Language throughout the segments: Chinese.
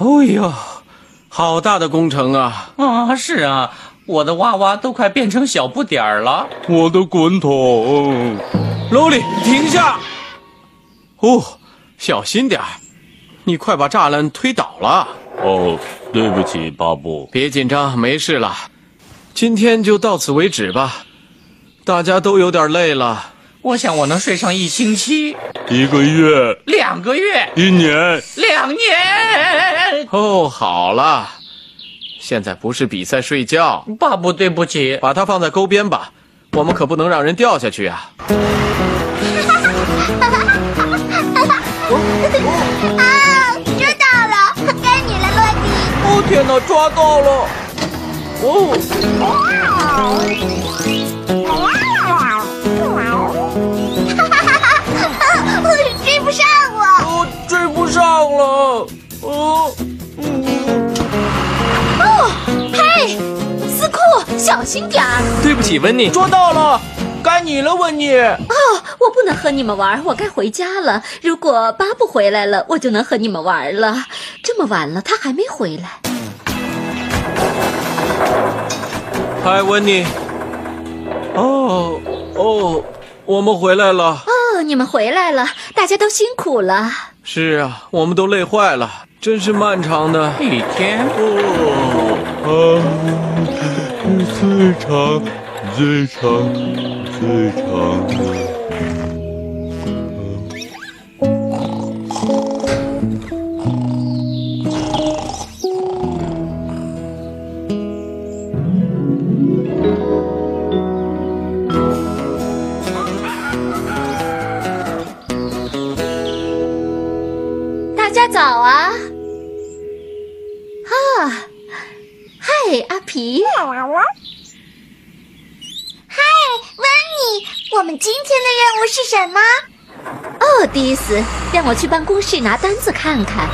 哎呀，好大的工程啊！啊，是啊，我的娃娃都快变成小不点儿了。我的滚筒，罗莉，停下！哦，小心点儿，你快把栅栏推倒了。哦，对不起，巴布。别紧张，没事了。今天就到此为止吧，大家都有点累了。我想我能睡上一星期、一个月，两个月、一年，两年。哦，好了，现在不是比赛睡觉，爸爸，对不起，把它放在沟边吧，我们可不能让人掉下去啊。啊，知道了，该你了，洛迪。哦天哪，抓到了！哦，追心点儿！对不起，温妮，捉到了，该你了，温妮。哦，我不能和你们玩，我该回家了。如果巴布回来了，我就能和你们玩了。这么晚了，他还没回来。嗨，温妮。哦哦，我们回来了。哦，你们回来了，大家都辛苦了。是啊，我们都累坏了，真是漫长的。一天，啊，最长，最长，最长的。大家早啊！啊，阿皮。嗨，温妮，我们今天的任务是什么？哦，迪斯，让我去办公室拿单子看看。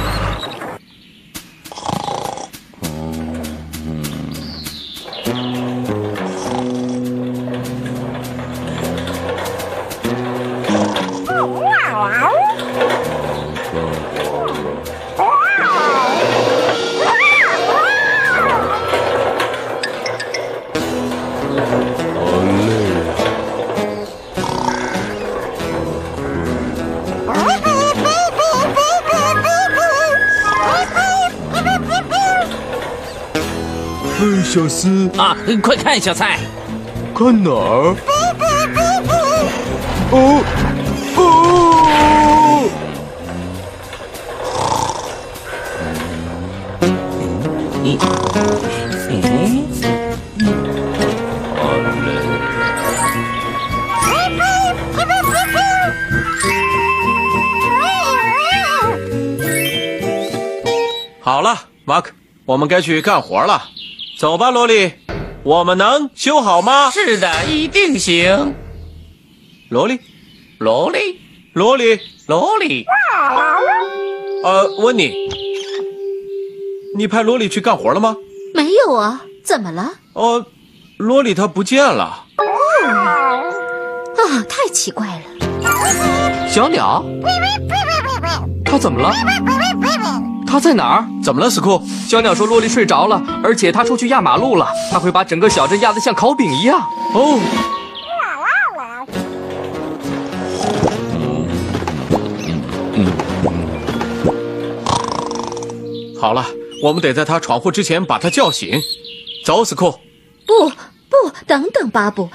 小斯，啊，快看，小蔡，看哪儿？马克，我们该去干活了。走吧，萝莉，我们能修好吗？是的，一定行。萝莉，萝莉，萝莉，萝莉，呃，温妮，你派萝莉去干活了吗？没有啊，怎么了？哦，萝莉她不见了。啊，太奇怪了。小鸟，它怎么了？它在哪儿？怎么了，斯库？小鸟说洛丽睡着了，而且他出去压马路了，他会把整个小镇压得像烤饼一样。哦，好了，我们得在他闯祸之前把他叫醒。走，斯库。不不，等等，巴布。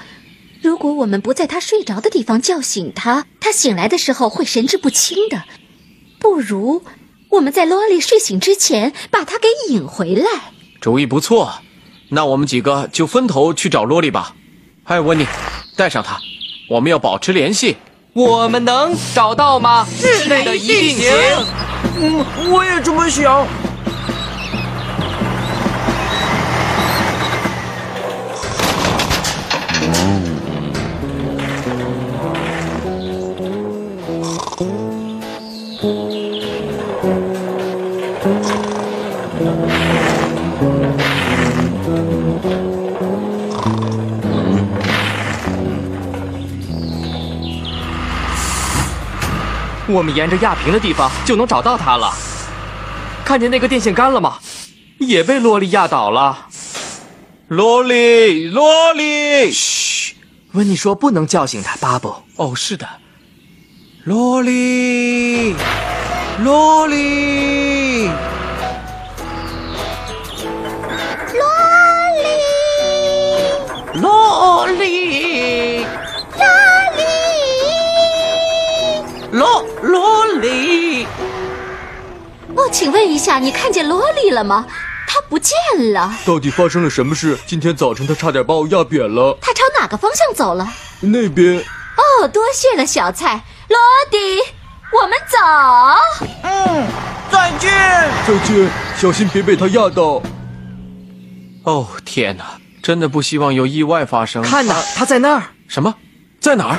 如果我们不在他睡着的地方叫醒他，他醒来的时候会神志不清的。不如我们在罗莉睡醒之前把她给引回来。主意不错，那我们几个就分头去找罗莉吧。哎，温妮，带上她，我们要保持联系。我们能找到吗？是的，一定行。嗯，我也这么想。我们沿着压平的地方就能找到它了。看见那个电线杆了吗？也被萝莉压倒了。萝莉，萝莉，嘘。温妮说不能叫醒他，巴布。哦，是的。萝莉，萝莉，哦，请问一下，你看见萝莉了吗？她不见了，到底发生了什么事？今天早晨她差点把我压扁了。她朝哪个方向走了？那边哦，多谢了，小蔡。罗迪，我们走。嗯，再见。再见，小心别被她压到。哦，天哪！真的不希望有意外发生。看哪，她在那儿。什么？在哪儿？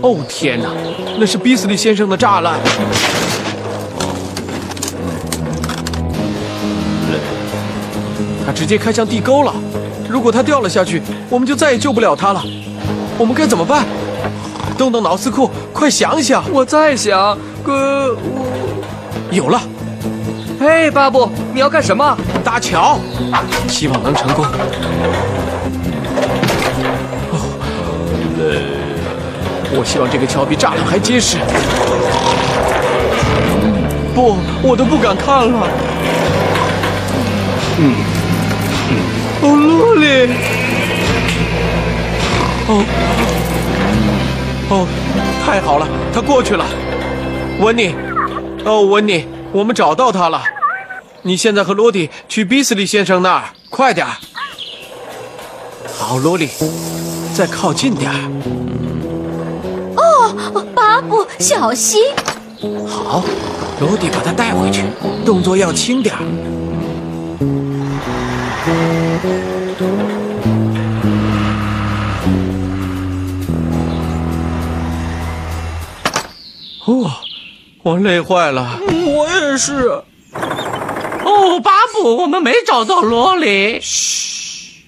哦，天哪！那是比斯利先生的栅栏。他直接开向地沟了。如果他掉了下去，我们就再也救不了他了。我们该怎么办？动动脑斯库，快想想！我在想，哥我……有了，嘿，巴布，你要干什么？搭桥，希望能成功。我希望这个桥比栅栏还结实。不，我都不敢看了。嗯，嗯哦，萝莉。哦，哦，太好了，他过去了。温妮，哦，温妮，我们找到他了。你现在和罗迪去比斯利先生那儿，快点儿。好，罗莉，再靠近点儿。哦，巴布，小心！好，罗迪把他带回去，动作要轻点儿。哦，我累坏了。我也是。哦，巴布，我们没找到萝莉。嘘，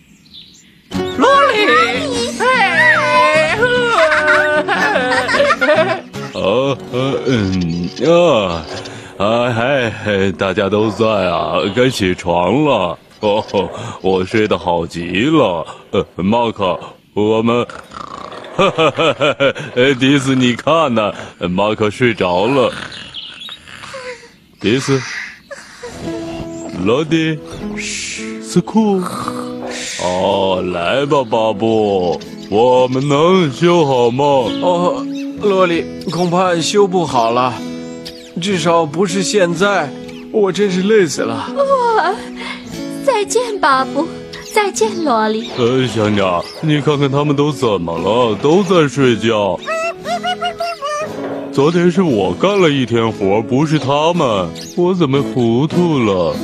萝莉。呃嗯啊，啊嗨嗨，大家都在啊，该起床了。哦，我睡得好极了。呃，马克，我们，哈哈哈哈哈！迪斯，你看呢？马克睡着了。迪斯，罗迪，斯库。哦，来吧，巴布，我们能修好吗？哦，罗莉，恐怕修不好了，至少不是现在。我真是累死了。哇再见，巴布。再见，洛莉。呃，香鸟，你看看他们都怎么了？都在睡觉。昨天是我干了一天活，不是他们。我怎么糊涂了？